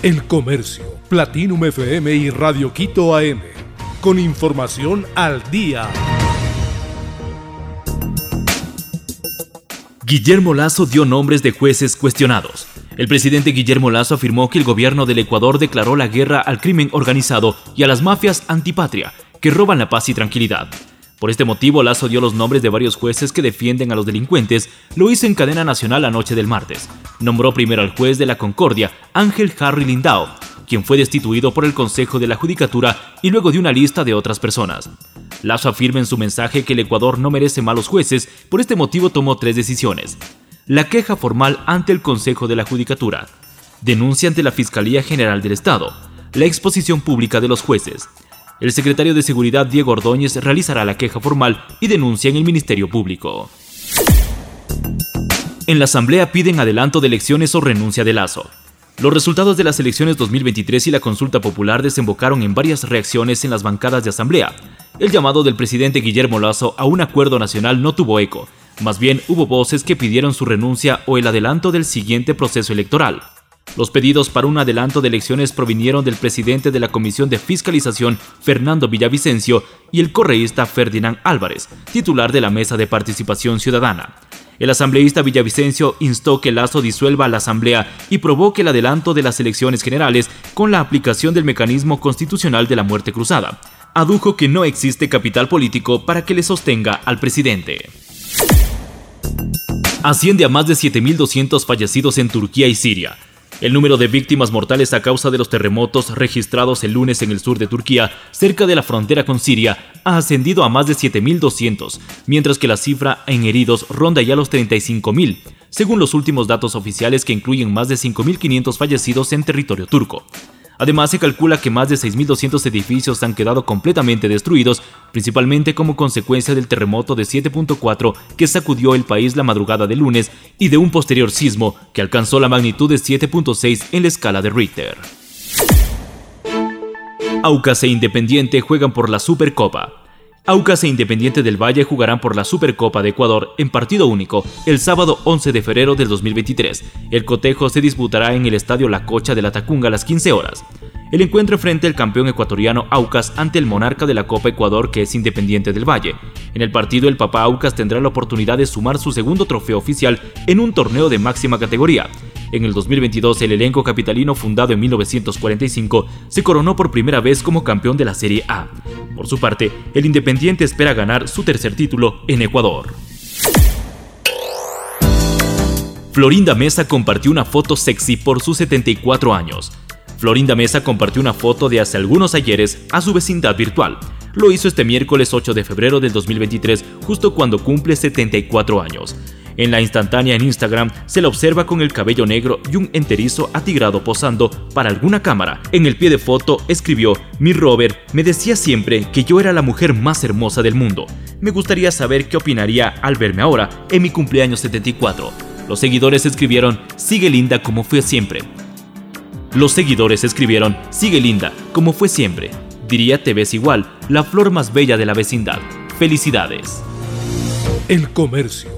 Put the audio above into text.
El Comercio, Platinum FM y Radio Quito AM. Con información al día. Guillermo Lazo dio nombres de jueces cuestionados. El presidente Guillermo Lazo afirmó que el gobierno del Ecuador declaró la guerra al crimen organizado y a las mafias antipatria, que roban la paz y tranquilidad. Por este motivo, Lazo dio los nombres de varios jueces que defienden a los delincuentes, lo hizo en cadena nacional la noche del martes. Nombró primero al juez de la Concordia, Ángel Harry Lindao, quien fue destituido por el Consejo de la Judicatura y luego de una lista de otras personas. Lazo afirma en su mensaje que el Ecuador no merece malos jueces, por este motivo tomó tres decisiones. La queja formal ante el Consejo de la Judicatura, denuncia ante la Fiscalía General del Estado, la exposición pública de los jueces, el secretario de Seguridad Diego Ordóñez realizará la queja formal y denuncia en el Ministerio Público. En la Asamblea piden adelanto de elecciones o renuncia de Lazo. Los resultados de las elecciones 2023 y la consulta popular desembocaron en varias reacciones en las bancadas de Asamblea. El llamado del presidente Guillermo Lazo a un acuerdo nacional no tuvo eco. Más bien hubo voces que pidieron su renuncia o el adelanto del siguiente proceso electoral. Los pedidos para un adelanto de elecciones provinieron del presidente de la Comisión de Fiscalización, Fernando Villavicencio, y el correísta Ferdinand Álvarez, titular de la Mesa de Participación Ciudadana. El asambleísta Villavicencio instó que Lazo disuelva la Asamblea y provoque el adelanto de las elecciones generales con la aplicación del mecanismo constitucional de la muerte cruzada. Adujo que no existe capital político para que le sostenga al presidente. Asciende a más de 7.200 fallecidos en Turquía y Siria. El número de víctimas mortales a causa de los terremotos registrados el lunes en el sur de Turquía, cerca de la frontera con Siria, ha ascendido a más de 7.200, mientras que la cifra en heridos ronda ya los 35.000, según los últimos datos oficiales que incluyen más de 5.500 fallecidos en territorio turco. Además, se calcula que más de 6.200 edificios han quedado completamente destruidos, principalmente como consecuencia del terremoto de 7.4 que sacudió el país la madrugada de lunes y de un posterior sismo que alcanzó la magnitud de 7.6 en la escala de Richter. Aucas e Independiente juegan por la Supercopa. Aucas e Independiente del Valle jugarán por la Supercopa de Ecuador en partido único el sábado 11 de febrero del 2023. El cotejo se disputará en el Estadio La Cocha de la Tacunga a las 15 horas. El encuentro frente al campeón ecuatoriano Aucas ante el monarca de la Copa Ecuador que es Independiente del Valle. En el partido el Papá Aucas tendrá la oportunidad de sumar su segundo trofeo oficial en un torneo de máxima categoría. En el 2022, el elenco capitalino fundado en 1945 se coronó por primera vez como campeón de la Serie A. Por su parte, el Independiente espera ganar su tercer título en Ecuador. Florinda Mesa compartió una foto sexy por sus 74 años. Florinda Mesa compartió una foto de hace algunos ayeres a su vecindad virtual. Lo hizo este miércoles 8 de febrero del 2023, justo cuando cumple 74 años. En la instantánea en Instagram se la observa con el cabello negro y un enterizo atigrado posando para alguna cámara. En el pie de foto escribió, mi Robert me decía siempre que yo era la mujer más hermosa del mundo. Me gustaría saber qué opinaría al verme ahora en mi cumpleaños 74. Los seguidores escribieron, sigue linda como fue siempre. Los seguidores escribieron, sigue linda como fue siempre. Diría te ves igual, la flor más bella de la vecindad. Felicidades. El Comercio,